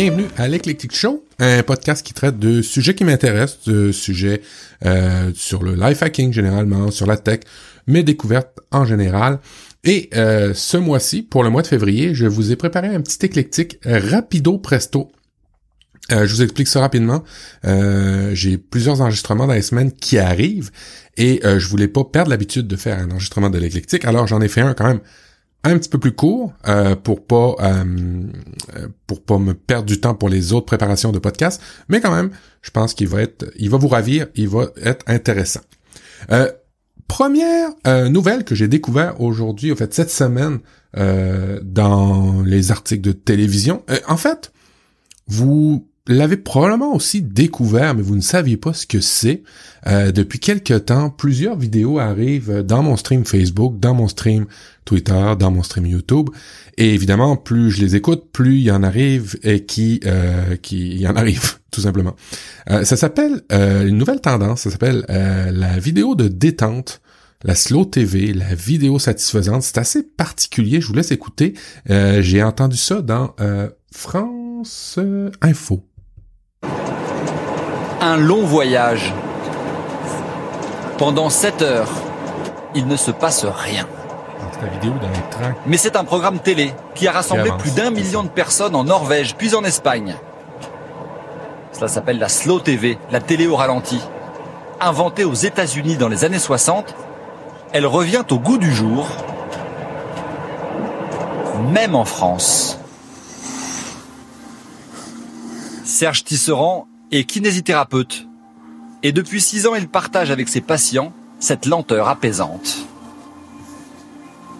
bienvenue à l'Eclectic Show, un podcast qui traite de sujets qui m'intéressent, de sujets euh, sur le life hacking généralement, sur la tech, mes découvertes en général. Et euh, ce mois-ci, pour le mois de février, je vous ai préparé un petit éclectique rapido presto. Euh, je vous explique ça rapidement. Euh, j'ai plusieurs enregistrements dans les semaines qui arrivent et euh, je voulais pas perdre l'habitude de faire un enregistrement de l'éclectique, alors j'en ai fait un quand même un petit peu plus court euh, pour pas euh, pour pas me perdre du temps pour les autres préparations de podcast, mais quand même, je pense qu'il va être, il va vous ravir, il va être intéressant. Euh, première nouvelle que j'ai découvert aujourd'hui, en fait cette semaine, dans les articles de télévision. en fait, vous l'avez probablement aussi découvert, mais vous ne saviez pas ce que c'est. Euh, depuis quelques temps, plusieurs vidéos arrivent dans mon stream Facebook, dans mon stream Twitter, dans mon stream YouTube. Et évidemment, plus je les écoute, plus il y en arrive et qui, euh, qui il y en arrive, tout simplement. Euh, ça s'appelle une nouvelle tendance. Ça s'appelle la vidéo de détente. La slow TV, la vidéo satisfaisante, c'est assez particulier. Je vous laisse écouter. J'ai entendu ça dans France Info un long voyage. Pendant 7 heures, il ne se passe rien. Mais c'est un programme télé qui a rassemblé plus d'un million de personnes en Norvège puis en Espagne. Cela s'appelle la Slow TV, la télé au ralenti. Inventée aux États-Unis dans les années 60, elle revient au goût du jour, même en France. Serge Tisserand est kinésithérapeute. Et depuis six ans, il partage avec ses patients cette lenteur apaisante.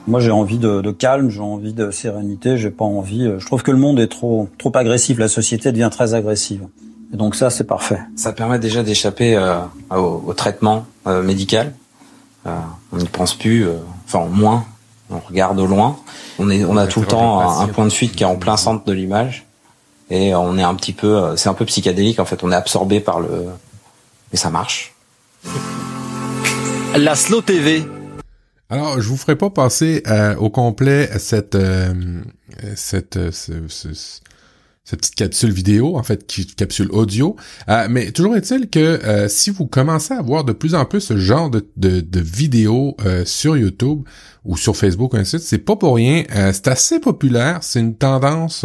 Moi, j'ai envie de, calme, j'ai envie de sérénité, j'ai pas envie. Euh, je trouve que le monde est trop trop agressif, la société devient très agressive. Et donc ça, c'est parfait. Ça permet déjà d'échapper euh, au, traitement euh, médical. on n'y pense plus, enfin moins. On regarde au loin. On est, on a tout le temps un point de fuite qui est en plein centre de l'image et on est un petit peu, euh, c'est un peu psychédélique en fait. On est absorbé par le, mais ça marche. La Slow TV. Alors, je vous ferai pas passer euh, au complet cette euh, cette cette petite capsule vidéo, en fait, capsule audio. mais toujours est-il que si vous commencez à voir de plus en plus ce genre de, de, de vidéos sur YouTube ou sur Facebook, ainsi c'est pas pour rien. c'est assez populaire. C'est une tendance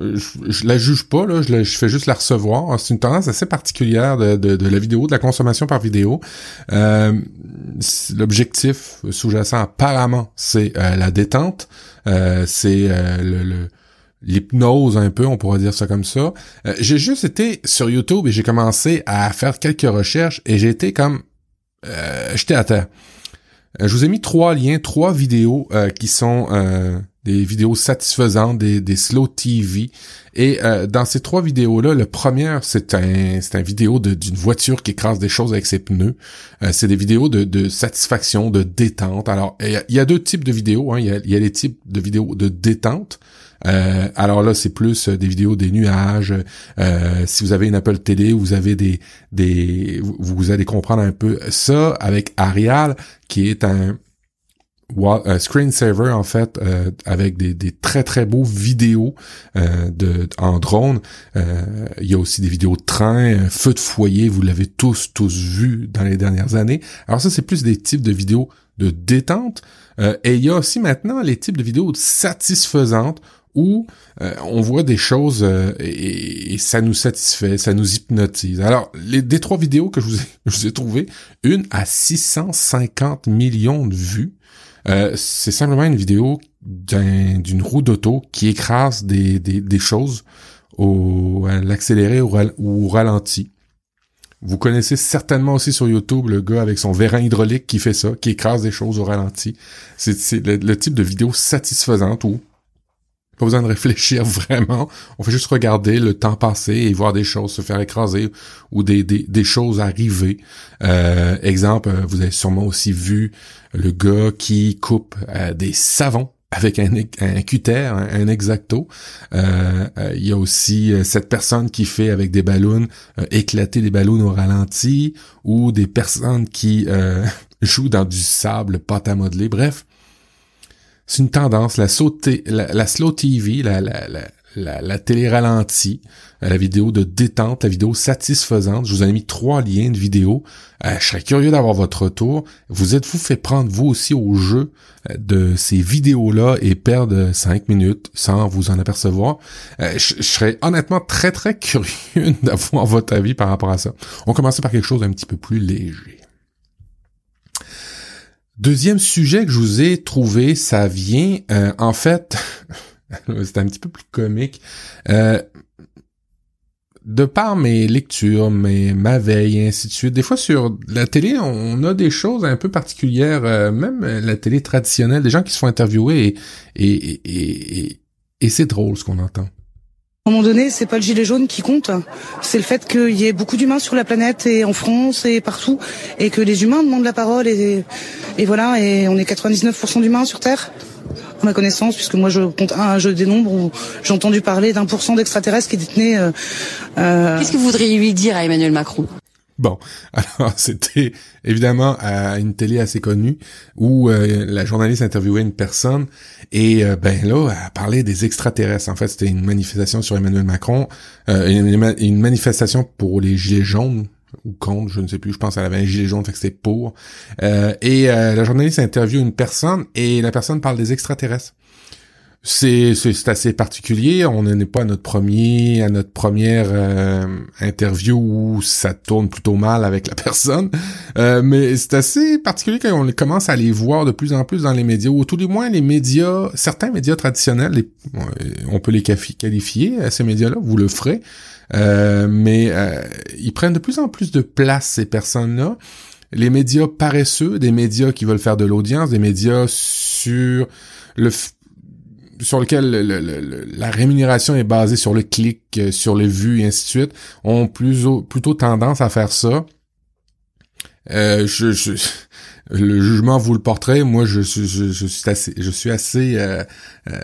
je, la juge pas, là, je, je, fais juste la recevoir. C'est une tendance assez particulière de, de, la vidéo, de la consommation par vidéo. Euh, L'objectif sous-jacent apparemment, c'est euh, la détente, euh, c'est euh, le, l'hypnose un peu, on pourrait dire ça comme ça. j'ai juste été sur YouTube et j'ai commencé à faire quelques recherches et j'ai été comme j'étais à terre. je vous ai mis trois liens, trois vidéos qui sont des vidéos satisfaisantes, des, slow TV. Et euh, dans ces trois vidéos-là, la première, c'est un, c'est un vidéo d'une voiture qui écrase des choses avec ses pneus. Euh, c'est des vidéos de, satisfaction, de détente. Alors, il y, a deux types de vidéos. Hein. Il, y a, y les types de vidéos de détente. Euh, alors là, c'est plus des vidéos des nuages. si vous avez une Apple TV, vous avez des, des, vous allez comprendre un peu ça avec Arial, qui est un, euh, screensaver en fait euh, avec des, des, très très beaux vidéos euh, de en drone. Il y a aussi des vidéos de train, feu de foyer, vous l'avez tous tous vu dans les dernières années. Alors ça c'est plus des types de vidéos de détente. et il y a aussi maintenant les types de vidéos satisfaisantes où on voit des choses et, ça nous satisfait, ça nous hypnotise. Alors, les des trois vidéos que je vous ai, je vous ai trouvées, une à 650 millions de vues, euh, c'est simplement une vidéo d'une roue d'auto qui écrase des, choses au, à l'accéléré ou au ralenti. Vous connaissez certainement aussi sur YouTube le gars avec son vérin hydraulique qui fait ça, qui écrase des choses au ralenti. C'est le, le, type de vidéo satisfaisante où pas besoin de réfléchir vraiment. On fait juste regarder le temps passer et voir des choses se faire écraser ou des, des, des choses arriver. Euh, exemple, euh, vous avez sûrement aussi vu le gars qui coupe euh, des savons avec un, un cutter, un, exacto. Euh, il y a aussi cette personne qui fait avec des ballons éclater des ballons au ralenti ou des personnes qui jouent dans du sable, pâte à modeler. Bref, c'est une tendance, la, slow TV, la, la, la, télé ralentie, euh, la vidéo de détente, la vidéo satisfaisante. Je vous ai mis trois liens de vidéo. Euh, je serais curieux d'avoir votre retour. Vous êtes-vous fait prendre vous aussi au jeu euh, de ces vidéos-là et perdre cinq minutes sans vous en apercevoir? je, serais honnêtement très très curieux d'avoir votre avis par rapport à ça. On commence par quelque chose d'un petit peu plus léger. Deuxième sujet que je vous ai trouvé, ça vient en fait c'est un petit peu plus comique. Euh, de par mes lectures, mes, ma veille, et ainsi de suite, des fois sur la télé, on a des choses un peu particulières, euh, même la télé traditionnelle, des gens qui se font interviewer et, et, et, et, c'est drôle ce qu'on entend. À un moment donné, c'est pas le gilet jaune qui compte, c'est le fait qu'il y ait beaucoup d'humains sur la planète et en France et partout, et que les humains demandent la parole et, et voilà, et on est 99% d'humains sur Terre ma connaissance, puisque moi je compte un jeu des nombres où j'ai entendu parler d'un pour cent d'extraterrestres qui détenaient. Euh, euh, Qu'est-ce que vous voudriez lui dire à Emmanuel Macron? Bon, alors c'était évidemment à une télé assez connue où euh, la journaliste interviewait une personne et ben là elle parlait des extraterrestres. En fait, c'était une manifestation sur Emmanuel Macron, une, une, manifestation pour les gilets jaunes ou contre, je ne sais plus, je pense qu'elle avait un gilet jaune, fait que c'était pour. Euh, et euh, la journaliste interviewe une personne et la personne parle des extraterrestres. C'est c'est assez particulier. On n'est pas à notre premier à notre première euh, interview où ça tourne plutôt mal avec la personne, mais c'est assez particulier quand on commence à les voir de plus en plus dans les médias ou tout du moins les médias, certains médias traditionnels, on peut les qualifier ces médias-là. Vous le ferez. Euh, mais euh, ils prennent de plus en plus de place, ces personnes-là. Les médias paresseux, des médias qui veulent faire de l'audience, des médias sur le sur lequel la rémunération est basée sur le clic, euh, sur les vues et ainsi de suite, ont plus, plutôt tendance à faire ça. Euh, le jugement vous le portrait. Moi, je, suis assez, je suis assez euh,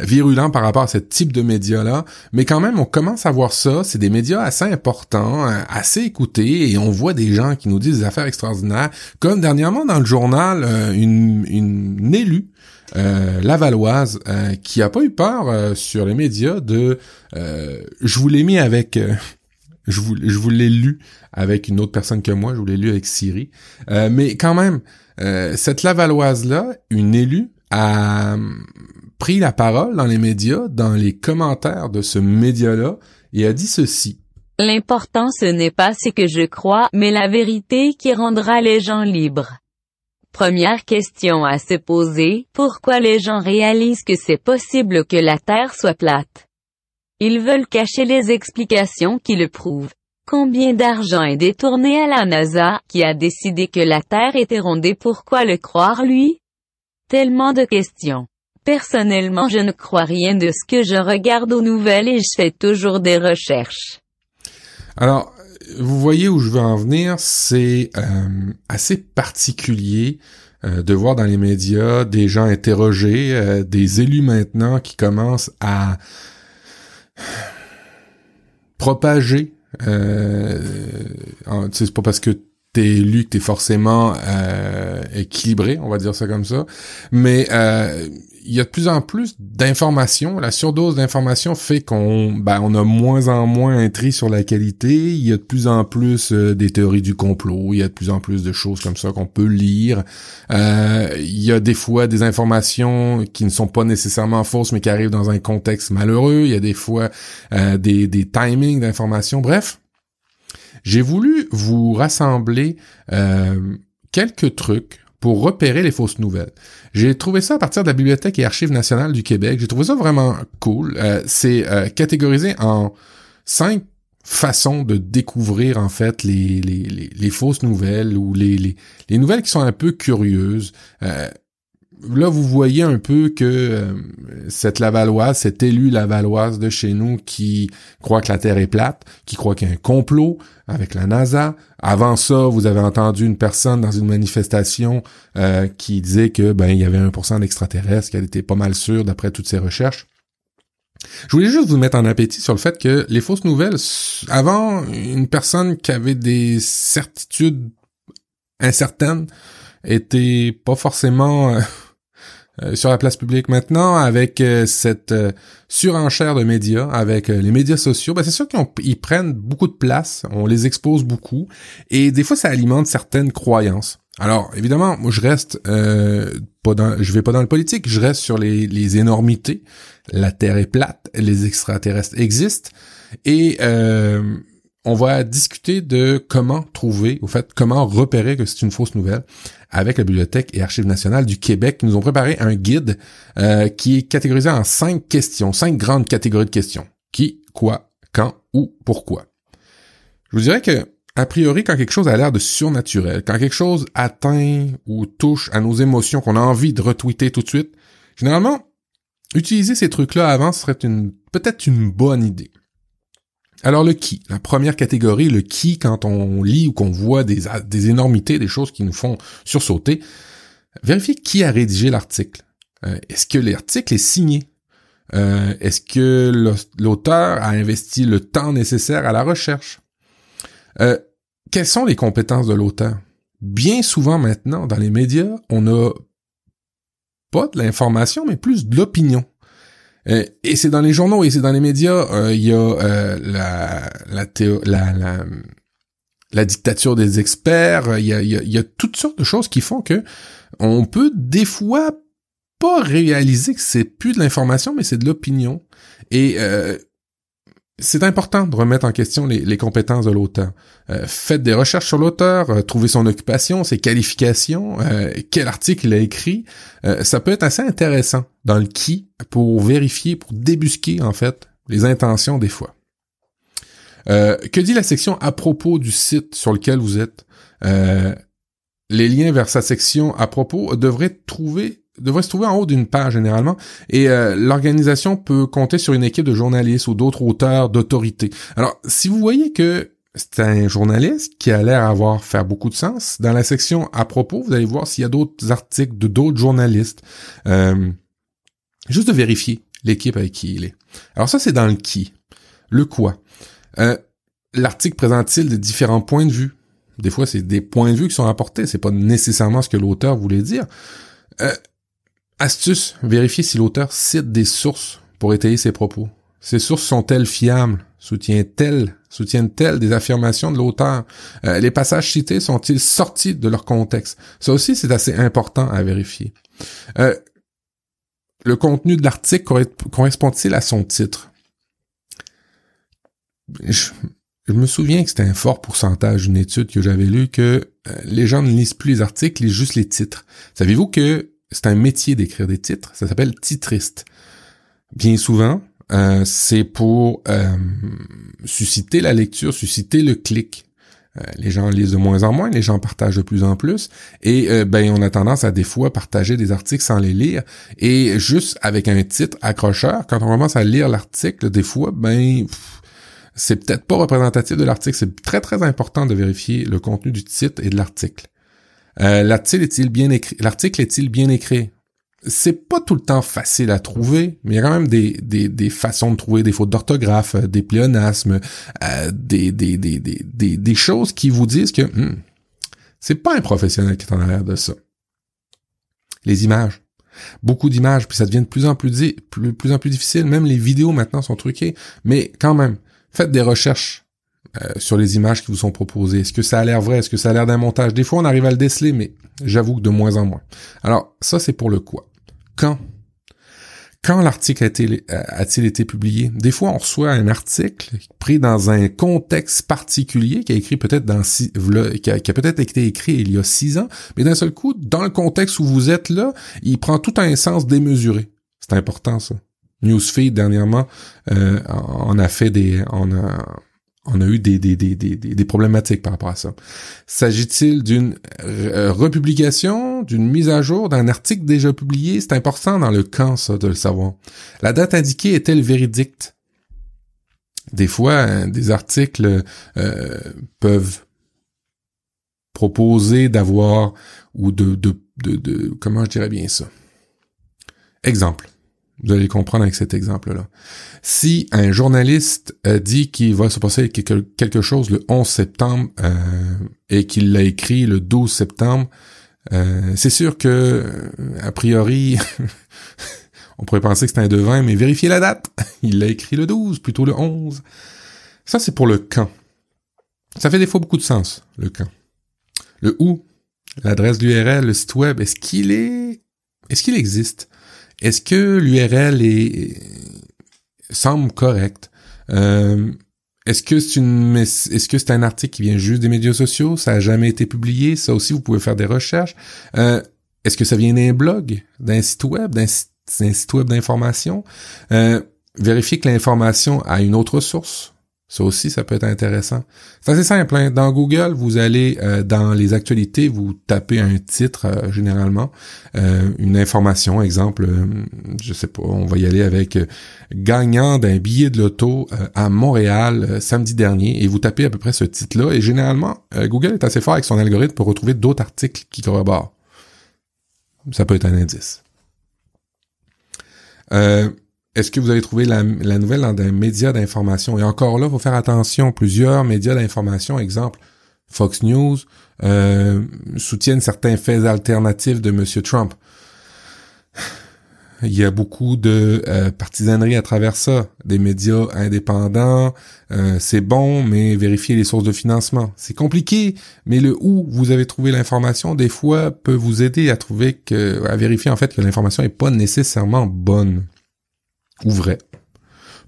virulent par rapport à ce type de médias-là. Mais quand même, on commence à voir ça. C'est des médias assez importants, assez écoutés, et on voit des gens qui nous disent des affaires extraordinaires. Comme dernièrement dans le journal, une, une, élue euh, lavalloise qui a pas eu peur sur les médias de je vous l'ai mis avec je vous je vous l'ai lu avec une autre personne que moi je vous l'ai lu avec Siri mais quand même euh, cette Lavalloise-là, une élue, a hum, pris la parole dans les médias, dans les commentaires de ce média-là, et a dit ceci. L'important ce n'est pas ce que je crois, mais la vérité qui rendra les gens libres. Première question à se poser, pourquoi les gens réalisent que c'est possible que la Terre soit plate? Ils veulent cacher les explications qui le prouvent. Combien d'argent est détourné à la NASA, qui a décidé que la Terre était rondée? Pourquoi le croire lui? Tellement de questions. Personnellement je ne crois rien de ce que je regarde aux nouvelles et je fais toujours des recherches. Alors, vous voyez où je veux en venir, c'est euh, assez particulier euh, de voir dans les médias des gens interrogés, euh, des élus maintenant qui commencent à propager euh, c'est pas parce que t'es élu que t'es forcément euh, équilibré, on va dire ça comme ça. Mais euh, il y a de plus en plus d'informations. La surdose d'informations fait qu'on ben, on a moins en moins un tri sur la qualité. Il y a de plus en plus euh, des théories du complot. Il y a de plus en plus de choses comme ça qu'on peut lire. Euh, il y a des fois des informations qui ne sont pas nécessairement fausses, mais qui arrivent dans un contexte malheureux. Il y a des fois euh, des, des timings d'informations. Bref, j'ai voulu vous rassembler quelques trucs pour repérer les fausses nouvelles. J'ai trouvé ça à partir de la Bibliothèque et Archives nationales du Québec. J'ai trouvé ça vraiment cool. Euh, c'est euh, catégorisé en cinq façons de découvrir en fait les, les, fausses nouvelles ou les, les, les, nouvelles qui sont un peu curieuses. Euh, là, vous voyez un peu que euh, cette Lavalloise, cette élue Lavalloise de chez nous qui croit que la Terre est plate, qui croit qu'il y a un complot avec la NASA. Avant ça, vous avez entendu une personne dans une manifestation euh, qui disait que ben il y avait 1% d'extraterrestres, qu'elle était pas mal sûre d'après toutes ses recherches. Je voulais juste vous mettre en appétit sur le fait que les fausses nouvelles, avant, une personne qui avait des certitudes incertaines était pas forcément euh, sur la place publique maintenant avec euh, cette euh, surenchère de médias, avec les médias sociaux, ben c'est sûr qu'ils prennent beaucoup de place, on les expose beaucoup, et des fois ça alimente certaines croyances. Alors évidemment, moi je reste pas dans, je vais pas dans le politique, je reste sur les, les énormités. La Terre est plate, les extraterrestres existent, et on va discuter de comment trouver, au fait, comment repérer que c'est une fausse nouvelle avec la Bibliothèque et Archives nationales du Québec qui nous ont préparé un guide euh, qui est catégorisé en cinq questions, cinq grandes catégories de questions. Qui, quoi, quand, où, pourquoi. Je vous dirais que, a priori, quand quelque chose a l'air de surnaturel, quand quelque chose atteint ou touche à nos émotions qu'on a envie de retweeter tout de suite, généralement, utiliser ces trucs-là avant serait peut-être une bonne idée. Alors le qui, la première catégorie, le qui, quand on lit ou qu'on voit des, énormités, des choses qui nous font sursauter, vérifiez qui a rédigé l'article. Euh, est-ce que l'article est signé? Euh, est-ce que l'auteur a investi le temps nécessaire à la recherche? Euh, quelles sont les compétences de l'auteur? Bien souvent maintenant, dans les médias, on a pas de l'information, mais plus de l'opinion. Euh, et c'est dans les journaux et c'est dans les médias. Euh, il y a euh, la, la, la, la, la, dictature des experts. Il y a, il y a toutes sortes de choses qui font que on peut des fois pas réaliser que c'est plus de l'information, mais c'est de l'opinion. Et c'est important de remettre en question les, compétences de l'auteur. Euh, faites des recherches sur l'auteur, euh, trouvez son occupation, ses qualifications, euh, quel article il a écrit. ça peut être assez intéressant dans le qui pour vérifier, pour débusquer en fait les intentions des fois. que dit la section à propos du site sur lequel vous êtes? Les liens vers sa section à propos devraient trouver devrait se trouver en haut d'une page généralement, et euh, l'organisation peut compter sur une équipe de journalistes ou d'autres auteurs d'autorité. Alors, si vous voyez que c'est un journaliste qui a l'air avoir faire beaucoup de sens, dans la section à propos, vous allez voir s'il y a d'autres articles de d'autres journalistes. Euh, juste de vérifier l'équipe avec qui il est. Alors ça, c'est dans le qui. Le quoi. Euh, L'article présente-t-il des différents points de vue? Des fois, c'est des points de vue qui sont apportés, c'est pas nécessairement ce que l'auteur voulait dire. Euh, Astuce, vérifiez si l'auteur cite des sources pour étayer ses propos. Ces sources sont-elles fiables? Soutiennent-elles soutiennent-elles des affirmations de l'auteur? Euh, les passages cités sont-ils sortis de leur contexte? Ça aussi, c'est assez important à vérifier. Euh, le contenu de l'article correspond-il à son titre? Je, me souviens que c'était un fort pourcentage d'une étude que j'avais lue que euh, les gens ne lisent plus les articles, lisent juste les titres. Savez-vous que c'est un métier d'écrire des titres, ça s'appelle titriste. Bien souvent, euh, c'est pour euh, susciter la lecture, susciter le clic. Euh, les gens lisent de moins en moins, les gens partagent de plus en plus, et ben on a tendance à des fois partager des articles sans les lire, et juste avec un titre accrocheur, quand on commence à lire l'article, des fois, ben c'est peut-être pas représentatif de l'article. C'est très très important de vérifier le contenu du titre et de l'article. Euh, l'article est-il bien écrit? L'article est-il C'est pas tout le temps facile à trouver, mais il y a quand même des, des, des façons de trouver des fautes d'orthographe, euh, des pléonasmes, euh, des, des, des, des, des, choses qui vous disent que hmm, c'est pas un professionnel qui est en arrière de ça. Les images. Beaucoup d'images, puis ça devient de plus en plus, plus, plus en plus difficile. Même les vidéos maintenant sont truquées. Mais quand même, faites des recherches euh, sur les images qui vous sont proposées. Est-ce que ça a l'air vrai? Est-ce que ça a l'air d'un montage? Des fois, on arrive à le déceler, mais j'avoue que de moins en moins. Alors, ça, c'est pour le quoi? Quand? Quand l'article a-t-il euh, été publié? Des fois, on reçoit un article pris dans un contexte particulier qui a écrit peut-être dans six, qui a, peut-être été écrit il y a six ans, mais d'un seul coup, dans le contexte où vous êtes là, il prend tout un sens démesuré. C'est important, ça. Newsfeed, dernièrement, euh, on a fait des, on a, on a eu des, des, des, des, problématiques par rapport à ça. S'agit-il d'une euh, republication, d'une mise à jour d'un article déjà publié? C'est important dans le camp, ça, de le savoir. La date indiquée est-elle véridique? Des fois, hein, des articles euh, peuvent proposer d'avoir ou de, de, de, de, comment je dirais bien ça? Exemple. Vous allez comprendre avec cet exemple-là. Si un journaliste dit qu'il va se passer quelque chose le 11 septembre euh, et qu'il l'a écrit le 12 septembre, Euh, c'est sûr que, a priori, on pourrait penser que c'est un devin, mais vérifiez la date. Il l'a écrit le 12, plutôt le 11. Ça, c'est pour le quand. Ça fait des fois beaucoup de sens, le quand. Le où, l'adresse l'URL, le site web, est-ce qu'il est, est-ce qu'il existe? Est-ce que l'URL est, semble correct? Euh, est-ce que c'est une, est-ce que c'est un article qui vient juste des médias sociaux? Ça a jamais été publié? Ça aussi, vous pouvez faire des recherches. Euh, est-ce que ça vient d'un blog, d'un site web, d'un site web d'information? Euh, vérifiez que l'information a une autre source. Ça aussi, ça peut être intéressant. C'est assez simple. Hein. Dans Google, vous allez euh, dans les actualités, vous tapez un titre euh, généralement, euh, une information, exemple, je sais pas, on va y aller avec gagnant d'un billet de loto à Montréal samedi dernier, et vous tapez à peu près ce titre-là. Et généralement, Google est assez fort avec son algorithme pour retrouver d'autres articles qui corroborent. Ça peut être un indice. Est-ce que vous avez trouvé la, nouvelle dans un média d'information? Et encore là, il faut faire attention. Plusieurs médias d'information, exemple Fox News, euh, soutiennent certains faits alternatifs de M. Trump. Il y a beaucoup de euh, partisanerie à travers ça. Des médias indépendants, euh, c'est bon, mais vérifiez les sources de financement. C'est compliqué, mais le où vous avez trouvé l'information, des fois, peut vous aider à trouver à vérifier en fait que l'information est pas nécessairement bonne ou vrai.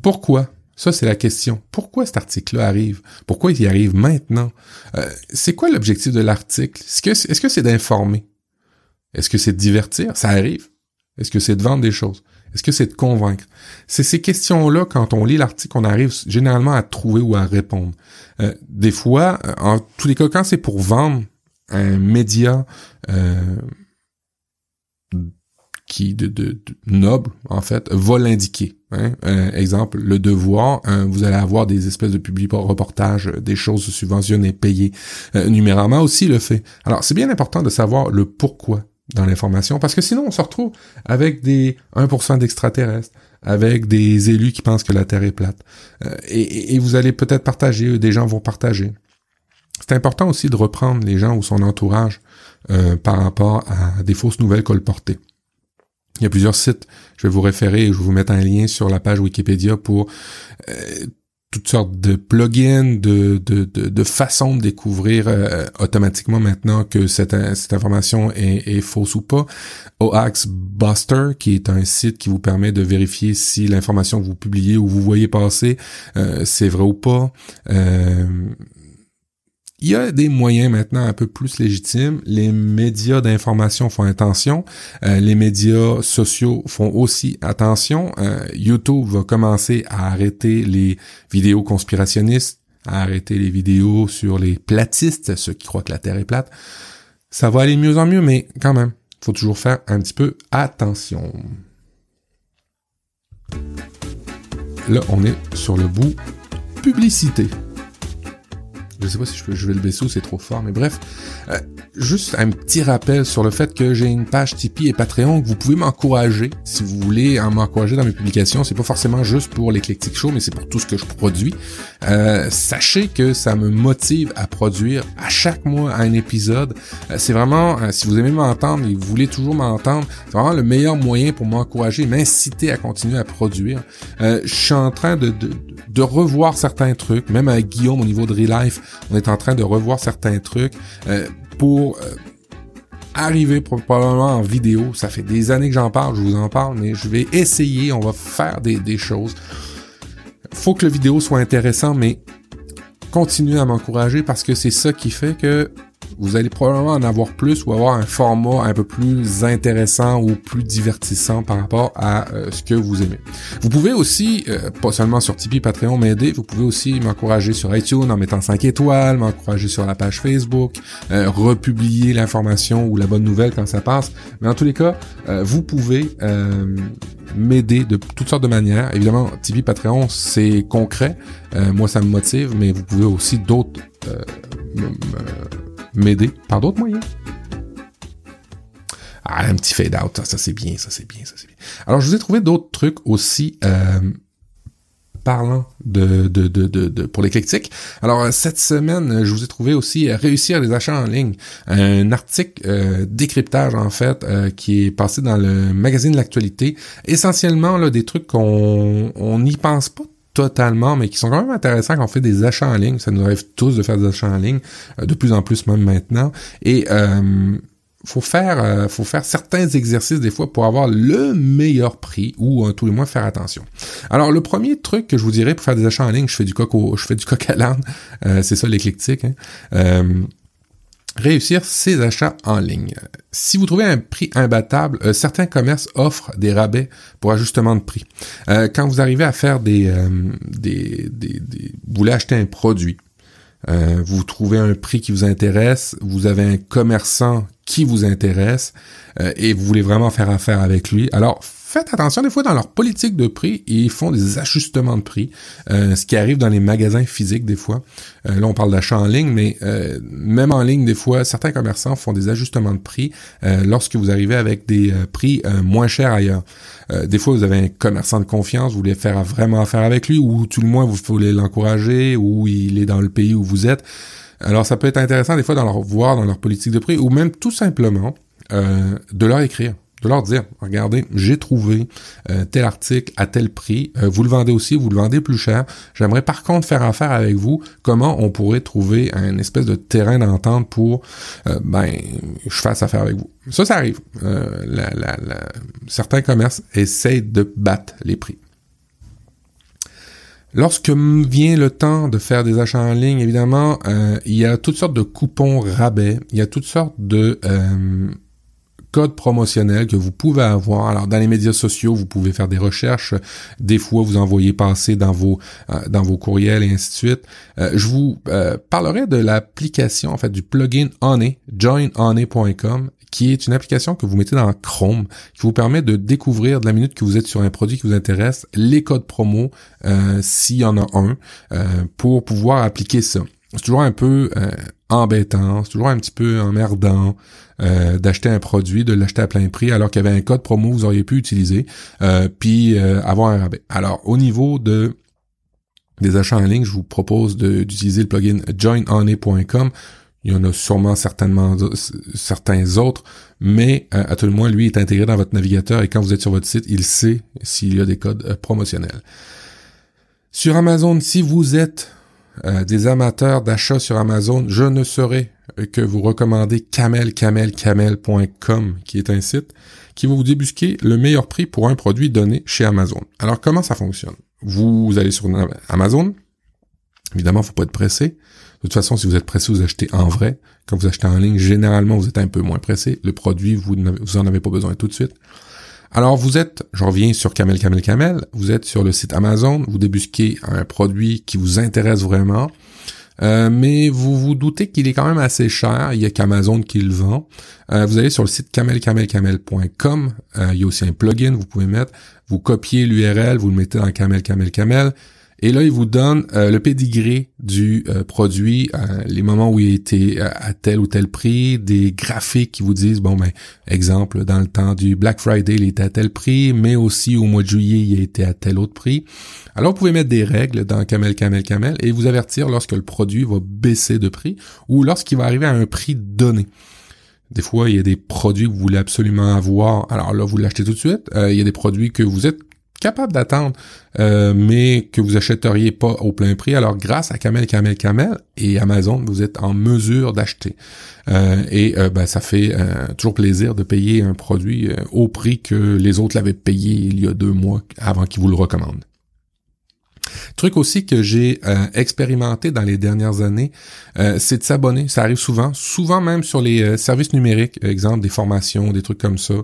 Pourquoi? Ça, c'est la question. Pourquoi cet article-là arrive? Pourquoi il y arrive maintenant? Euh, c'est quoi l'objectif de l'article? Est-ce que c'est d'informer? Est-ce que c'est de divertir? Ça arrive. Est-ce que c'est de vendre des choses? Est-ce que c'est de convaincre? C'est ces questions-là, quand on lit l'article, on arrive généralement à trouver ou à répondre. Euh, des fois, en tous les cas, quand c'est pour vendre un média euh, qui de, de, noble en fait va l'indiquer. Hein? Euh, exemple, le devoir, hein, vous allez avoir des espèces de publics reportages, des choses subventionnées, payées. Euh, aussi le fait. Alors c'est bien important de savoir le pourquoi dans l'information, parce que sinon on se retrouve avec des 1% d'extraterrestres, avec des élus qui pensent que la Terre est plate. Euh, et, et, vous allez peut-être partager, des gens vont partager. C'est important aussi de reprendre les gens ou son entourage euh, par rapport à des fausses nouvelles colportées. Il y a plusieurs sites. Je vais vous référer et je vais vous mettre un lien sur la page Wikipédia pour euh, toutes sortes de plugins, de, de, de, façons de découvrir euh, automatiquement maintenant que cette, cette information est, fausse ou pas. OAX Buster, qui est un site qui vous permet de vérifier si l'information que vous publiez ou vous voyez passer, euh, c'est vrai ou pas. Il y a des moyens maintenant un peu plus légitimes. Les médias d'information font attention. Euh, les médias sociaux font aussi attention. Euh, YouTube va commencer à arrêter les vidéos conspirationnistes, à arrêter les vidéos sur les platistes, ceux qui croient que la Terre est plate. Ça va aller de mieux en mieux, mais quand même, faut toujours faire un petit peu attention. Là, on est sur le bout publicité. Je sais pas si je, peux, je vais le baisser ou c'est trop fort, mais bref. Euh, juste un petit rappel sur le fait que j'ai une page Tipeee et Patreon, que vous pouvez m'encourager si vous voulez m'encourager dans mes publications. C'est pas forcément juste pour l'éclectique show, mais c'est pour tout ce que je produis. Euh, sachez que ça me motive à produire à chaque mois un épisode. Euh, c'est vraiment, euh, si vous aimez m'entendre et vous voulez toujours m'entendre, c'est vraiment le meilleur moyen pour m'encourager, m'inciter à continuer à produire. je suis en train de, de, de revoir certains trucs, même avec Guillaume au niveau de Relife on est en train de revoir certains trucs euh, pour euh, arriver probablement en vidéo. Ça fait des années que j'en parle, je vous en parle, mais je vais essayer, on va faire des, des choses. Faut que le vidéo soit intéressant, mais continuez à m'encourager parce que c'est ça qui fait que vous allez probablement en avoir plus ou avoir un format un peu plus intéressant ou plus divertissant par rapport à euh, ce que vous aimez. Vous pouvez aussi, euh, pas seulement sur Tipeee, Patreon, m'aider, vous pouvez aussi m'encourager sur iTunes en mettant 5 étoiles, m'encourager sur la page Facebook, euh, republier l'information ou la bonne nouvelle quand ça passe. Mais en tous les cas, vous pouvez m'aider de toutes sortes de manières. Évidemment, Tipeee, Patreon, c'est concret. moi, ça me motive, mais vous pouvez aussi d'autres m'aider par d'autres moyens. Ah, un petit fade out, ça, c'est bien, ça c'est bien, ça c'est bien. Alors je vous ai trouvé d'autres trucs aussi euh, parlant de, de, de, de, pour l'éclectique. Alors cette semaine, je vous ai trouvé aussi réussir les achats en ligne, un article décryptage en fait qui est passé dans le magazine de l'actualité. Essentiellement là des trucs qu'on on n'y pense pas totalement, mais qui sont quand même intéressants quand on fait des achats en ligne. Ça nous arrive tous de faire des achats en ligne, de plus en plus même maintenant. Et faut faire euh, faut faire certains exercices des fois pour avoir le meilleur prix ou euh, tout le moins faire attention. Alors le premier truc que je vous dirais pour faire des achats en ligne, je fais du coq je fais du coq à l'âne, euh, c'est ça l'éclectique. Hein. Réussir ses achats en ligne. Si vous trouvez un prix imbattable, certains commerces offrent des rabais pour ajustement de prix. quand vous arrivez à faire des, des, des, des, vous voulez acheter un produit, vous trouvez un prix qui vous intéresse, vous avez un commerçant qui vous intéresse euh, et vous voulez vraiment faire affaire avec lui. Alors, faites attention, des fois dans leur politique de prix, ils font des ajustements de prix, euh, ce qui arrive dans les magasins physiques des fois. Euh, là, on parle d'achat en ligne, mais même en ligne, des fois, certains commerçants font des ajustements de prix lorsque vous arrivez avec des prix moins chers ailleurs. des fois, vous avez un commerçant de confiance, vous voulez faire vraiment affaire avec lui, ou tout le moins, vous voulez l'encourager, ou il est dans le pays où vous êtes. Alors, ça peut être intéressant des fois dans leur voir dans leur politique de prix ou même tout simplement euh, de leur écrire de leur dire, regardez, j'ai trouvé euh, tel article à tel prix, euh, vous le vendez aussi, vous le vendez plus cher. J'aimerais par contre faire affaire avec vous, comment on pourrait trouver un espèce de terrain d'entente pour, ben, je fasse affaire avec vous? Ça, ça arrive. La, la, la, certains commerces essayent de battre les prix. Lorsque vient le temps de faire des achats en ligne, évidemment, euh, il y a toutes sortes de coupons rabais, il y a toutes sortes de euh, codes promotionnels que vous pouvez avoir. Alors dans les médias sociaux, vous pouvez faire des recherches, des fois vous envoyez passer dans vos euh, dans vos courriels et ainsi de suite. je vous parlerai de l'application en fait du plugin Honey, joinhoney.com qui est une application que vous mettez dans Chrome, qui vous permet de découvrir de la minute que vous êtes sur un produit qui vous intéresse, les codes promo, euh, s'il y en a un, euh, pour pouvoir appliquer ça. C'est toujours un peu euh, embêtant, c'est toujours un petit peu emmerdant d'acheter un produit, de l'acheter à plein prix, alors qu'il y avait un code promo que vous auriez pu utiliser, puis avoir un rabais. Alors, au niveau de des achats en ligne, je vous propose d'utiliser le plugin joinhoney.com. Il y en a sûrement certainement certains autres, mais euh, à tout le moins, lui est intégré dans votre navigateur et quand vous êtes sur votre site, il sait s'il y a des codes euh, promotionnels. Sur Amazon, si vous êtes euh, des amateurs d'achat sur Amazon, je ne saurais que vous recommander camelcamelcamel.com, qui est un site qui va vous débusquer le meilleur prix pour un produit donné chez Amazon. Alors comment ça fonctionne? Vous allez sur Amazon, évidemment, faut pas être pressé. De toute façon, si vous êtes pressé, vous achetez en vrai. Quand vous achetez en ligne, généralement, vous êtes un peu moins pressé. Le produit, vous, vous en avez pas besoin tout de suite. Alors, vous êtes, je reviens sur Camel Camel Camel, vous êtes sur le site Amazon, vous débusquez un produit qui vous intéresse vraiment, euh, mais vous vous doutez qu'il est quand même assez cher, il y a qu'Amazon qui le vend. Euh, vous allez sur le site camelcamelcamel.com, euh, il y a aussi un plugin, vous pouvez mettre, vous copiez l'URL, vous le mettez dans Camel Camel Camel, et là, il vous donne euh, le pédigré du euh, produit, euh, les moments où il était à tel ou tel prix, des graphiques qui vous disent, bon ben, exemple, dans le temps du Black Friday, il était à tel prix, mais aussi au mois de juillet, il était à tel autre prix. Alors, vous pouvez mettre des règles dans Camel, Camel, Camel et vous avertir lorsque le produit va baisser de prix ou lorsqu'il va arriver à un prix donné. Des fois, il y a des produits que vous voulez absolument avoir. Alors là, vous l'achetez tout de suite. il y a des produits que vous êtes capable d'attendre, euh, mais que vous achèteriez pas au plein prix. Alors, grâce à Camel, Camel, Camel et Amazon, vous êtes en mesure d'acheter. Euh, et euh, ben, ça fait toujours plaisir de payer un produit au prix que les autres l'avaient payé il y a deux mois avant qu'ils vous le recommandent. Truc aussi que j'ai euh, expérimenté dans les dernières années, euh, c'est de s'abonner. Ça arrive souvent, souvent même sur les euh, services numériques, exemple des formations, des trucs comme ça.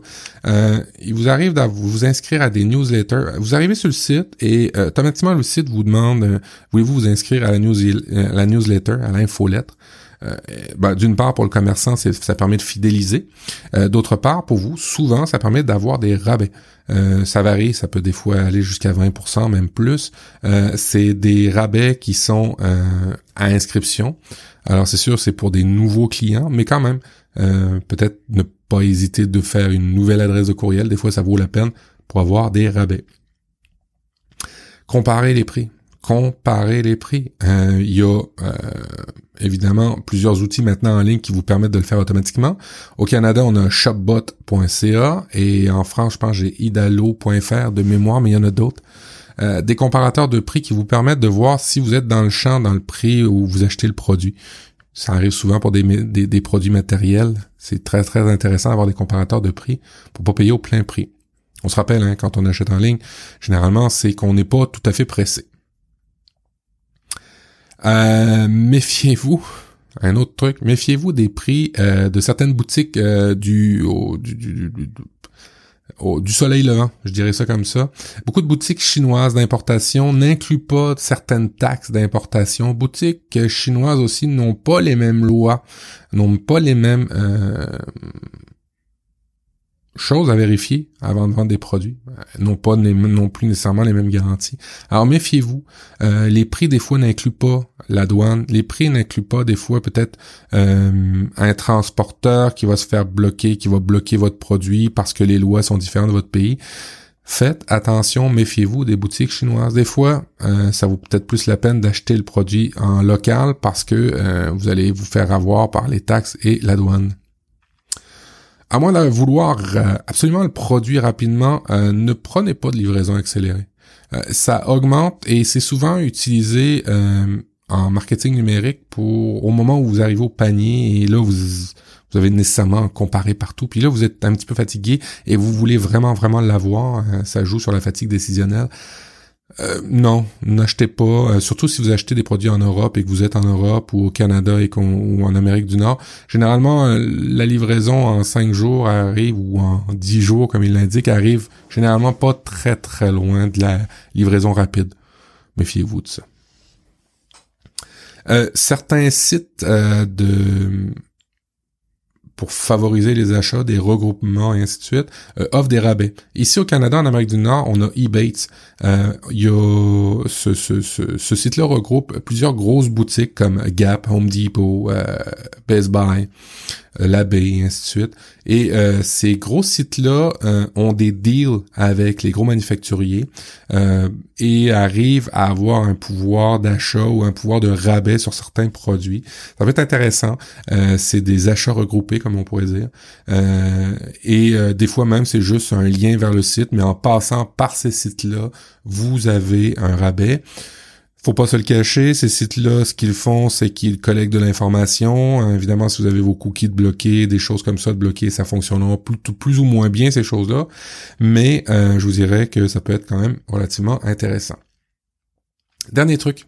il vous arrive de vous inscrire à des newsletters. Vous arrivez sur le site et automatiquement le site vous demande voulez-vous vous inscrire à la, news, la newsletter, à l'infolettre? Ben, d'une part pour le commerçant, ça permet de fidéliser. D'autre part, pour vous, souvent, ça permet d'avoir des rabais. Euh, ça varie, ça peut des fois aller jusqu'à 20%, même plus. Euh, c'est des rabais qui sont euh, à inscription. Alors c'est sûr, c'est pour des nouveaux clients, mais quand même, peut-être ne pas hésiter de faire une nouvelle adresse de courriel. Des fois, ça vaut la peine pour avoir des rabais. Comparer les prix. Comparer les prix. Euh, il y a évidemment plusieurs outils maintenant en ligne qui vous permettent de le faire automatiquement. Au Canada, on a shopbot.ca et en France, je pense j'ai idalo.fr de mémoire, mais il y en a d'autres. Euh, des comparateurs de prix qui vous permettent de voir si vous êtes dans le champ, dans le prix où vous achetez le produit. Ça arrive souvent pour des, produits matériels. C'est très, très intéressant d'avoir des comparateurs de prix pour pas payer au plein prix. On se rappelle, hein, quand on achète en ligne, généralement, c'est qu'on n'est pas tout à fait pressé. Euh, méfiez-vous. Un autre truc, méfiez-vous des prix euh, de certaines boutiques du, du, du, du soleil levant, je dirais ça comme ça. Beaucoup de boutiques chinoises d'importation n'incluent pas certaines taxes d'importation. Boutiques chinoises aussi n'ont pas les mêmes lois, n'ont pas les mêmes euh, chose à vérifier avant de vendre des produits. Euh, non pas non plus nécessairement les mêmes garanties. Alors méfiez-vous. Euh, les prix des fois n'incluent pas la douane. Les prix n'incluent pas des fois peut-être euh, un transporteur qui va se faire bloquer, qui va bloquer votre produit parce que les lois sont différentes de votre pays. Faites attention, méfiez-vous des boutiques chinoises. Des fois, ça vaut peut-être plus la peine d'acheter le produit en local parce que vous allez vous faire avoir par les taxes et la douane à moins de vouloir euh, absolument le produire rapidement, euh, ne prenez pas de livraison accélérée. Euh, ça augmente et c'est souvent utilisé en marketing numérique pour au moment où vous arrivez au panier et là vous vous avez nécessairement comparé partout. Puis là, vous êtes un petit peu fatigué et vous voulez vraiment, vraiment l'avoir. ça joue sur la fatigue décisionnelle. Euh, non, n'achetez pas. Euh, surtout si vous achetez des produits en Europe et que vous êtes en Europe ou au Canada et ou en Amérique du Nord. Généralement, euh, la livraison en cinq jours arrive ou en dix jours, comme il l'indique, arrive généralement pas très très loin de la livraison rapide. Méfiez-vous de ça. certains sites de pour favoriser les achats, des regroupements et ainsi de suite, euh, offre des rabais. Ici au Canada, en Amérique du Nord, on a eBates. Euh, y a ce, ce, ce, site-là regroupe plusieurs grosses boutiques comme Gap, Home Depot, euh, Best Buy, l'abbé, et ainsi de suite. Et euh, ces gros sites-là euh, ont des deals avec les gros manufacturiers et arrivent à avoir un pouvoir d'achat ou un pouvoir de rabais sur certains produits. Ça va être intéressant. c'est des achats regroupés, comme on pourrait dire. et des fois même, c'est juste un lien vers le site, mais en passant par ces sites-là, vous avez un rabais faut pas se le cacher, ces sites-là, ce qu'ils font, c'est qu'ils collectent de l'information. Hein, évidemment, si vous avez vos cookies de bloqués, des choses comme ça de bloqués, ça fonctionnera plus, ou moins bien, ces choses-là. Mais euh, je vous dirais que ça peut être quand même relativement intéressant. Dernier truc.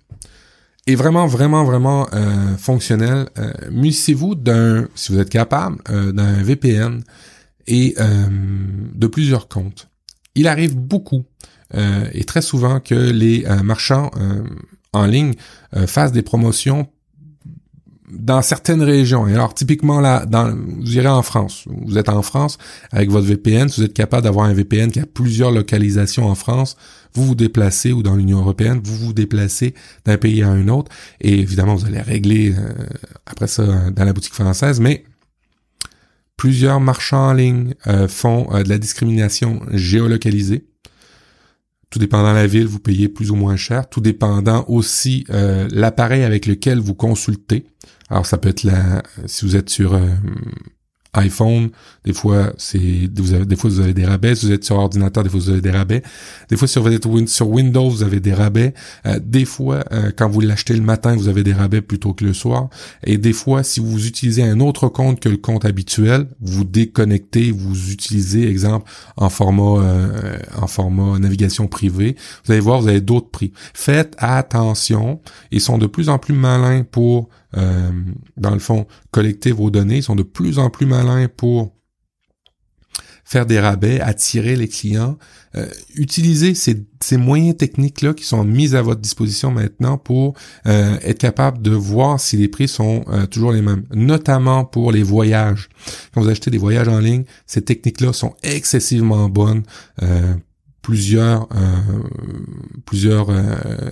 Et vraiment, vraiment, vraiment euh, fonctionnel. Euh, Munissez-vous d'un, si vous êtes capable, euh, d'un VPN et de plusieurs comptes. Il arrive beaucoup euh, et très souvent que les euh, marchands euh, en ligne fassent des promotions dans certaines régions. Et alors, typiquement, là, dans, vous irez en France. Vous êtes en France avec votre VPN. Si vous êtes capable d'avoir un VPN qui a plusieurs localisations en France, vous vous déplacez ou dans l'Union européenne, vous vous déplacez d'un pays à un autre. Et évidemment, vous allez régler après ça dans la boutique française. Mais plusieurs marchands en ligne font de la discrimination géolocalisée. Tout dépendant de la ville, vous payez plus ou moins cher. Tout dépendant aussi euh, l'appareil avec lequel vous consultez. Alors ça peut être la, si vous êtes sur euh, iPhone, des fois c'est vous avez, des fois vous avez des rabais, si vous êtes sur ordinateur, des fois vous avez des rabais. Des fois si vous êtes sur Windows, vous avez des rabais. Euh, des fois euh, quand vous l'achetez le matin, vous avez des rabais plutôt que le soir. Et des fois si vous utilisez un autre compte que le compte habituel, vous déconnectez, vous utilisez exemple en format euh, en format navigation privée, vous allez voir vous avez d'autres prix. Faites attention, ils sont de plus en plus malins pour euh, dans le fond, collecter vos données. Ils sont de plus en plus malins pour faire des rabais, attirer les clients, euh, utiliser ces, ces moyens techniques-là qui sont mis à votre disposition maintenant pour euh, être capable de voir si les prix sont toujours les mêmes, notamment pour les voyages. Quand vous achetez des voyages en ligne, ces techniques-là sont excessivement bonnes plusieurs plusieurs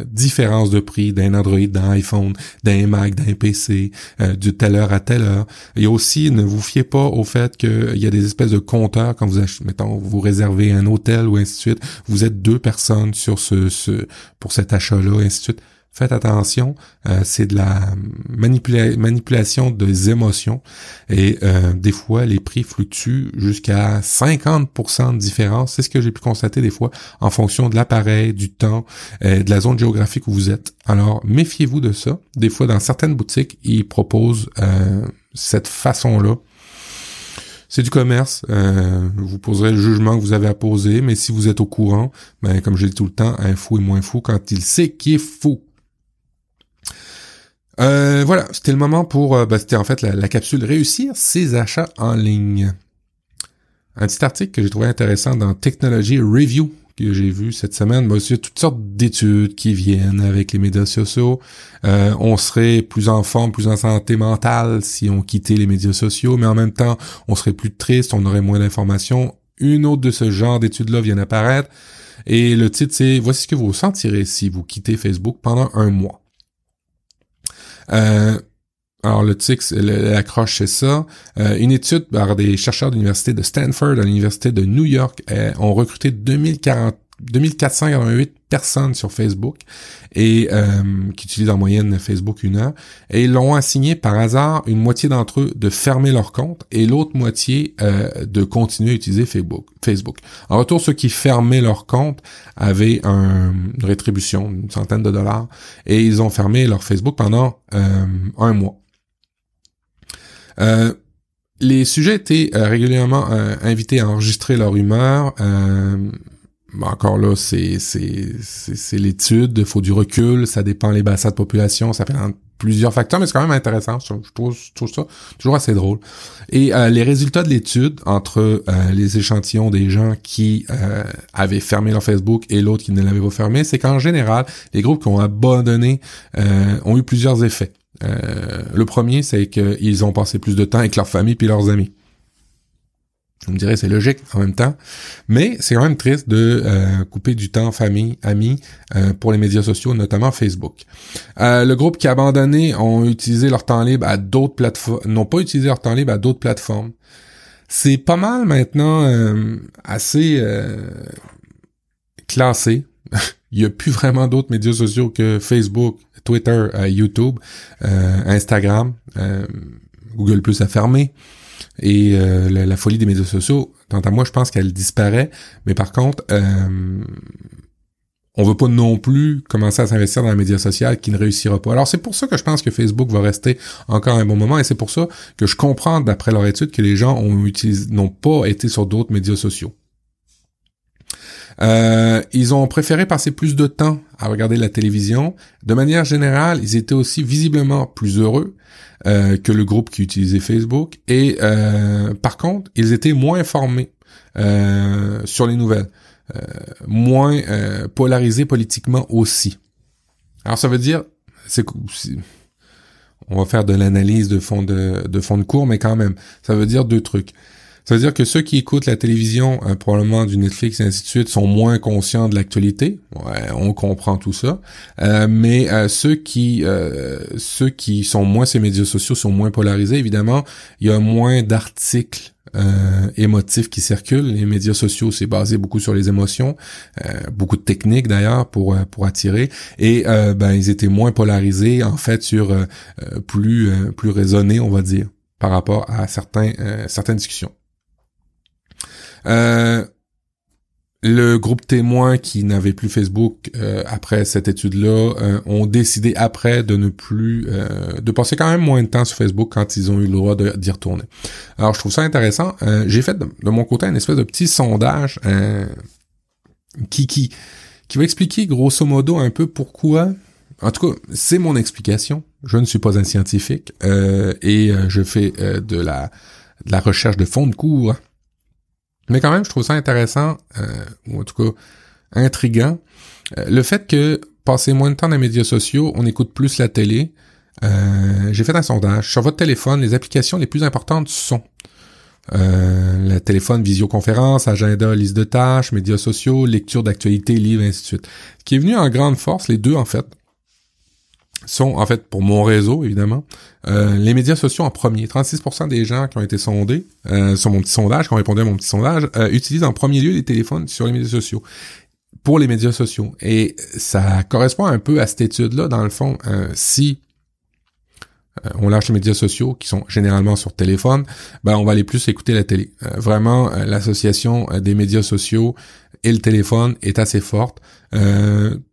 différences de prix d'un Android, d'un iPhone, d'un Mac, d'un PC, de telle heure à telle heure. Et aussi, ne vous fiez pas au fait qu'il y a des espèces de compteurs quand vous achetez, mettons, vous réservez un hôtel ou ainsi de suite. Vous êtes deux personnes sur ce, ce pour cet achat-là, ainsi de suite faites attention, euh, c'est de la manipulation des émotions et euh, des fois les prix fluctuent jusqu'à 50% de différence. C'est ce que j'ai pu constater des fois en fonction de l'appareil, du temps, euh, de la zone géographique où vous êtes. Alors méfiez-vous de ça. Des fois dans certaines boutiques, ils proposent cette façon-là c'est du commerce. vous poserez le jugement que vous avez à poser, mais si vous êtes au courant, ben, comme je dis tout le temps, un fou est moins fou quand il sait qu'il est fou. Euh, voilà, c'était le moment pour, euh, bah, c'était en fait la, capsule réussir ses achats en ligne. Un petit article que j'ai trouvé intéressant dans Technology Review que j'ai vu cette semaine, bah, il toutes sortes d'études qui viennent avec les médias sociaux. Euh, on serait plus en forme, plus en santé mentale si on quittait les médias sociaux, mais en même temps, on serait plus triste, on aurait moins d'informations. Une autre de ce genre d'études-là vient d'apparaître. Et le titre, c'est Voici ce que vous sentirez si vous quittez Facebook pendant un mois. Euh, alors le TIC, l'accroche, c'est ça. Euh, une étude par des chercheurs de l'université de Stanford, à l'université de New York, euh, ont recruté 2040 2488 personnes sur Facebook et euh, qui utilisent en moyenne Facebook une heure et ils l'ont assigné par hasard une moitié d'entre eux de fermer leur compte et l'autre moitié euh, de continuer à utiliser Facebook. Facebook. En retour, ceux qui fermaient leur compte avaient une rétribution d'une centaine de dollars et ils ont fermé leur Facebook pendant euh, un mois. les sujets étaient régulièrement invités à enregistrer leur humeur, encore là, c'est c'est l'étude, il faut du recul, ça dépend les bassins de population, ça fait plusieurs facteurs, mais c'est quand même intéressant. Je trouve, ça toujours assez drôle. Et euh, les résultats de l'étude entre euh, les échantillons des gens qui euh, avaient fermé leur Facebook et l'autre qui ne l'avait pas fermé, c'est qu'en général, les groupes qui ont abandonné ont eu plusieurs effets. le premier, c'est qu'ils ont passé plus de temps avec leur famille puis leurs amis. Vous me direz, c'est logique en même temps, mais c'est quand même triste de euh, couper du temps famille, amis euh, pour les médias sociaux, notamment Facebook. Euh, le groupe qui a abandonné ont utilisé leur temps libre à d'autres plateformes, n'ont pas utilisé leur temps libre à d'autres plateformes. C'est pas mal maintenant assez classé. Il y a plus vraiment d'autres médias sociaux que Facebook, Twitter, YouTube, Instagram, Google Plus a fermé. Et euh, la, folie des médias sociaux, quant à moi, je pense qu'elle disparaît. Mais par contre, euh, on veut pas non plus commencer à s'investir dans la média social qui ne réussira pas. Alors c'est pour ça que je pense que Facebook va rester encore un bon moment et c'est pour ça que je comprends d'après leur étude que les gens n'ont pas été sur d'autres médias sociaux. Euh, ils ont préféré passer plus de temps à regarder la télévision. De manière générale, ils étaient aussi visiblement plus heureux euh, que le groupe qui utilisait Facebook. Et euh, par contre, ils étaient moins informés sur les nouvelles, moins polarisés politiquement aussi. Alors ça veut dire, c'est on va faire de l'analyse de fond de, de fond de cours, mais quand même, ça veut dire deux trucs. Ça veut dire que ceux qui écoutent la télévision, euh, probablement du Netflix et ainsi de suite, sont moins conscients de l'actualité. Ouais, on comprend tout ça. Euh, mais euh, ceux qui ceux qui sont moins ces médias sociaux sont moins polarisés. Évidemment, il y a moins d'articles émotifs qui circulent. Les médias sociaux, c'est basé beaucoup sur les émotions, beaucoup de techniques d'ailleurs pour pour attirer. Et ben ils étaient moins polarisés en fait sur plus plus raisonnés, on va dire, par rapport à certains certaines discussions. Euh, le groupe témoin qui n'avait plus Facebook euh, après cette étude-là euh, ont décidé après de ne plus de passer quand même moins de temps sur Facebook quand ils ont eu le droit d'y retourner. Alors je trouve ça intéressant. J'ai fait de, mon côté un espèce de petit sondage qui qui qui va expliquer grosso modo un peu pourquoi. En tout cas, c'est mon explication. Je ne suis pas un scientifique et je fais de la de la recherche de fond de cours mais quand même, je trouve ça intéressant, euh, ou en tout cas intriguant, euh, le fait que passer moins de temps dans les médias sociaux, on écoute plus la télé. Euh, j'ai fait un sondage. Sur votre téléphone, les applications les plus importantes sont euh, le téléphone, visioconférence, agenda, liste de tâches, médias sociaux, lecture d'actualités, livres, ainsi de suite. Ce qui est venu en grande force, les deux en fait, sont en fait pour mon réseau évidemment euh, les médias sociaux en premier. 36% des gens qui ont été sondés euh, sur mon petit sondage, qui ont répondu à mon petit sondage, euh, utilisent en premier lieu les téléphones sur les médias sociaux pour les médias sociaux. Et ça correspond un peu à cette étude-là, dans le fond, euh, si on lâche les médias sociaux qui sont généralement sur téléphone, ben on va aller plus écouter la télé. Euh, vraiment, l'association des médias sociaux et le téléphone est assez forte.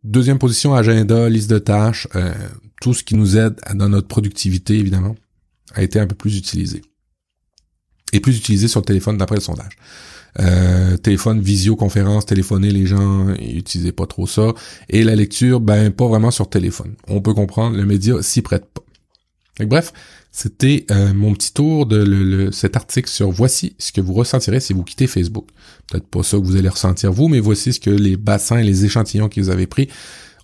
deuxième position, agenda, liste de tâches, tout ce qui nous aide dans notre productivité, évidemment, a été un peu plus utilisé. Et plus utilisé sur le téléphone d'après le sondage. Euh, téléphone, visioconférence, téléphoner, les gens utilisaient pas trop ça. Et la lecture, ben pas vraiment sur téléphone. On peut comprendre, le média s'y prête pas. Bref, c'était euh, mon petit tour de cet article sur voici ce que vous ressentirez si vous quittez Facebook. Peut-être pas ça que vous allez ressentir vous, mais voici ce que les bassins et les échantillons que vous avez pris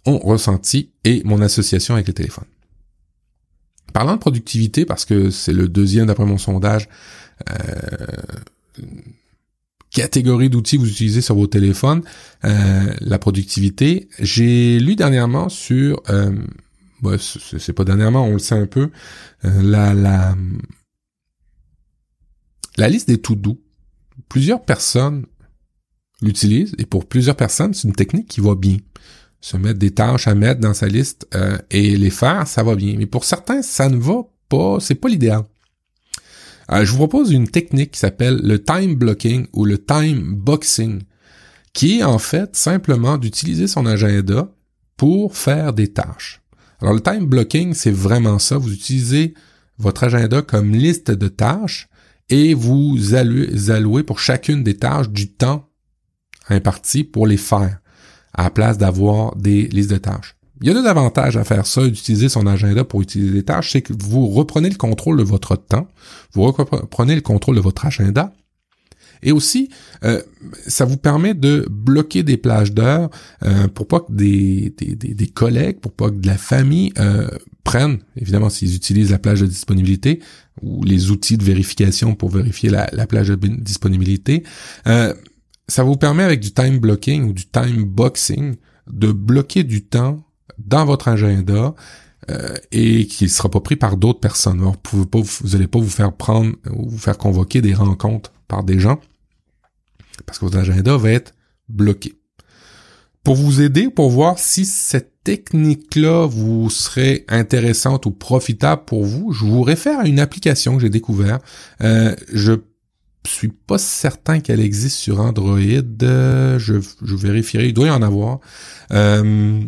ont ressenti et mon association avec le téléphone. Parlant de productivité, parce que c'est le deuxième d'après mon sondage, euh, catégorie d'outils que vous utilisez sur vos téléphones, euh, la productivité. J'ai lu dernièrement sur, bah, c'est pas dernièrement, on le sait un peu, euh, la, la, la liste des to-do. Plusieurs personnes l'utilisent et pour plusieurs personnes, c'est une technique qui va bien. Se mettre des tâches à mettre dans sa liste euh, et les faire, ça va bien. Mais pour certains, ça ne va pas, c'est pas l'idéal. Euh, je vous propose une technique qui s'appelle le time blocking ou le time boxing, qui est en fait simplement d'utiliser son agenda pour faire des tâches. Alors le time blocking, c'est vraiment ça. Vous utilisez votre agenda comme liste de tâches et vous allouez, pour chacune des tâches du temps imparti pour les faire, à la place d'avoir des listes de tâches. Il y a deux avantages à faire ça, d'utiliser son agenda pour utiliser des tâches, c'est que vous reprenez le contrôle de votre temps, vous reprenez le contrôle de votre agenda, et aussi, euh, ça vous permet de bloquer des plages d'heures euh, pour pas que des, des, des, collègues, pour pas que de la famille euh, prennent, évidemment s'ils utilisent la plage de disponibilité ou les outils de vérification pour vérifier la, la plage de disponibilité, ça vous permet avec du time blocking ou du time boxing de bloquer du temps dans votre agenda euh, et qui ne sera pas pris par d'autres personnes. vous pouvez pas, vous allez pas vous faire prendre ou vous faire convoquer des rencontres par des gens parce que votre agenda va être bloqué. Pour vous aider, pour voir si cette technique-là vous serait intéressante ou profitable pour vous, je vous réfère à une application que j'ai découvert. Euh, je suis pas certain qu'elle existe sur Android. je, je vérifierai. Il doit y en avoir. Euh,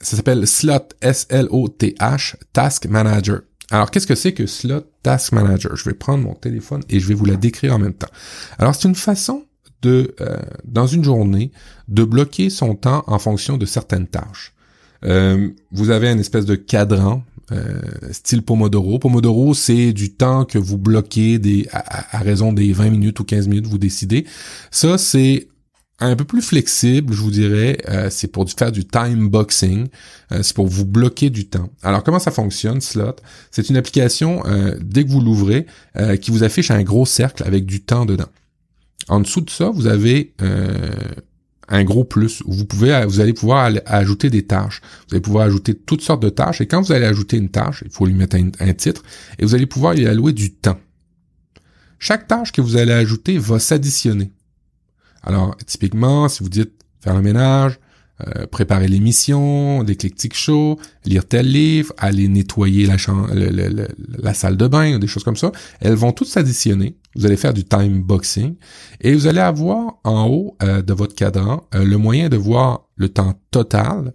ça s'appelle Slot, S-L-O-T-H, Task Manager. Alors, qu'est-ce que c'est que Slot Task Manager? Je vais prendre mon téléphone et je vais vous la décrire en même temps. Alors, c'est une façon de, euh, dans une journée, de bloquer son temps en fonction de certaines tâches. Euh, vous avez une espèce de cadran, euh, style Pomodoro. Pomodoro, c'est du temps que vous bloquez à, à, raison des 20 minutes ou 15 minutes, vous décidez. Ça, c'est un peu plus flexible, je vous dirais, euh, c'est pour faire du time boxing, euh, c'est pour vous bloquer du temps. Alors comment ça fonctionne, Slot? C'est une application euh, dès que vous l'ouvrez qui vous affiche un gros cercle avec du temps dedans. En dessous de ça, vous avez un gros plus vous pouvez, vous allez pouvoir ajouter des tâches. Vous allez pouvoir ajouter toutes sortes de tâches et quand vous allez ajouter une tâche, il faut lui mettre un titre et vous allez pouvoir y allouer du temps. Chaque tâche que vous allez ajouter va s'additionner. Alors, typiquement, si vous dites faire le ménage, euh, préparer l'émission, l'éclectique show, lire tel livre, aller nettoyer la, la salle de bain, des choses comme ça, elles vont toutes s'additionner. Vous allez faire du time boxing et vous allez avoir en haut euh, de votre cadran euh, le moyen de voir le temps total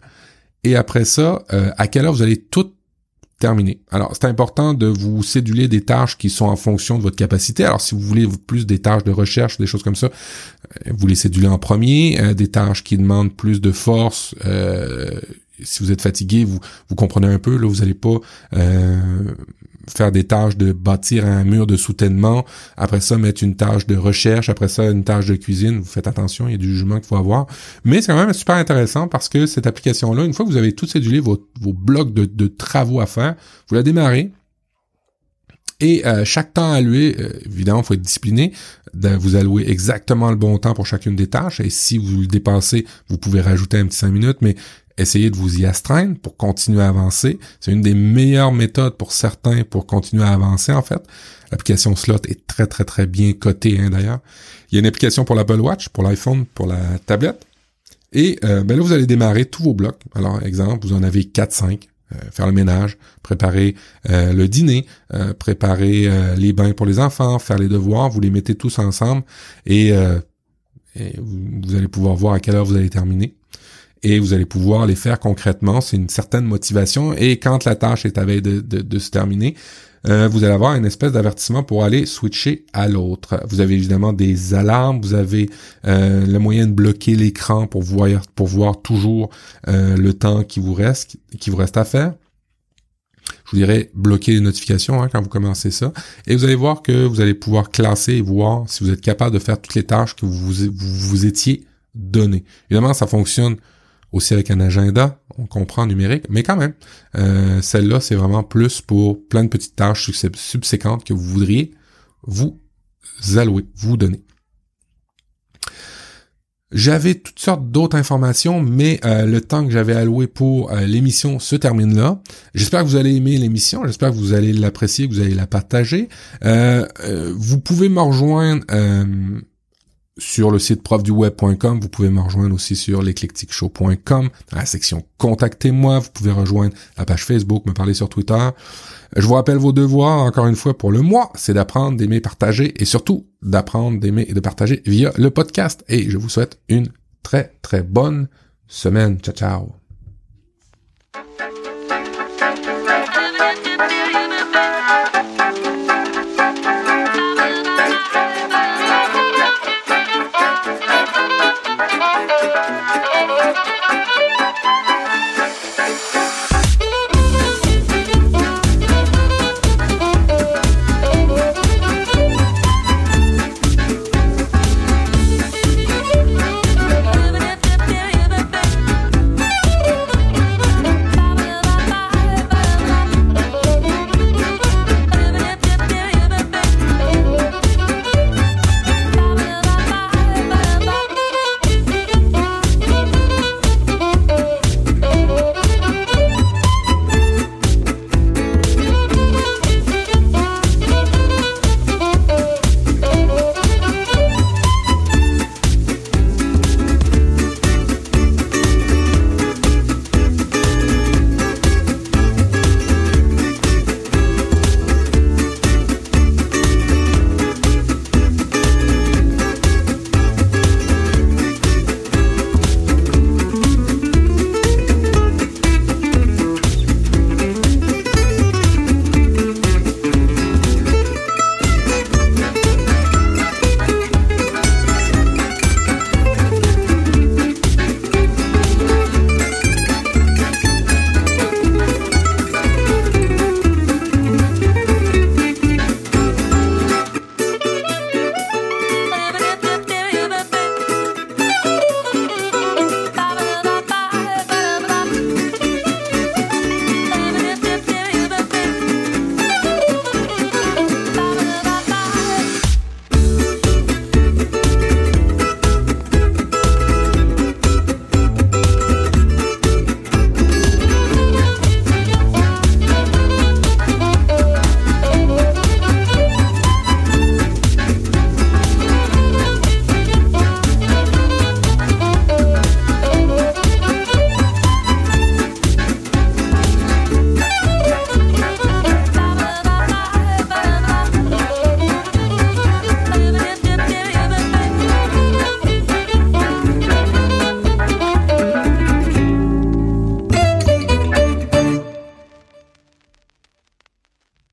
et après ça, à quelle heure vous allez tout terminé. Alors, c'est important de vous céduler des tâches qui sont en fonction de votre capacité. Alors, si vous voulez plus des tâches de recherche, des choses comme ça, euh, vous les cédulez en premier. Euh, des tâches qui demandent plus de force, euh, si vous êtes fatigué, vous, vous comprenez un peu, là, vous n'allez pas faire des tâches de bâtir un mur de soutènement, après ça mettre une tâche de recherche, après ça une tâche de cuisine, vous faites attention, il y a du jugement qu'il faut avoir. Mais c'est quand même super intéressant parce que cette application-là, une fois que vous avez tout cédulé vos, vos blocs de, de travaux à faire, vous la démarrez, Et euh, chaque temps alloué, euh, évidemment, il faut être discipliné, de vous allouer exactement le bon temps pour chacune des tâches. Et si vous le dépassez, vous pouvez rajouter un petit 5 minutes, mais essayez de vous y astreindre pour continuer à avancer. C'est une des meilleures méthodes pour certains pour continuer à avancer, en fait. L'application Slot est très, très, très bien cotée, hein, d'ailleurs. Il y a une application pour l'Apple Watch, pour l'iPhone, pour la tablette. Et euh, ben là, vous allez démarrer tous vos blocs. Alors, exemple, vous en avez 4-5. Euh, faire le ménage, préparer euh, le dîner, préparer les bains pour les enfants, faire les devoirs, vous les mettez tous ensemble et, vous, allez pouvoir voir à quelle heure vous allez terminer. Et vous allez pouvoir les faire concrètement. C'est une certaine motivation. Et quand la tâche est à veille de se terminer, euh, vous allez avoir une espèce d'avertissement pour aller switcher à l'autre. Vous avez évidemment des alarmes, vous avez euh, le moyen de bloquer l'écran pour voir, pour voir toujours euh, le temps qui vous reste, qui vous reste à faire. Je vous dirais bloquer les notifications hein, quand vous commencez ça. Et vous allez voir que vous allez pouvoir classer et voir si vous êtes capable de faire toutes les tâches que vous vous, vous étiez données. Évidemment, ça fonctionne aussi avec un agenda, on comprend numérique, mais quand même, euh, celle-là, c'est vraiment plus pour plein de petites tâches subséquentes que vous voudriez vous allouer, vous donner. J'avais toutes sortes d'autres informations, mais euh, le temps que j'avais alloué pour euh, l'émission se termine là. J'espère que vous allez aimer l'émission, j'espère que vous allez l'apprécier, que vous allez la partager. vous pouvez me rejoindre sur le site profduweb.com. Vous pouvez me rejoindre aussi sur l'éclecticshow.com. Dans la section Contactez-moi, vous pouvez rejoindre la page Facebook, me parler sur Twitter. Je vous rappelle vos devoirs, encore une fois, pour le mois, c'est d'apprendre, d'aimer, partager et surtout d'apprendre, d'aimer et de partager via le podcast. Et je vous souhaite une très, très bonne semaine. Ciao, ciao.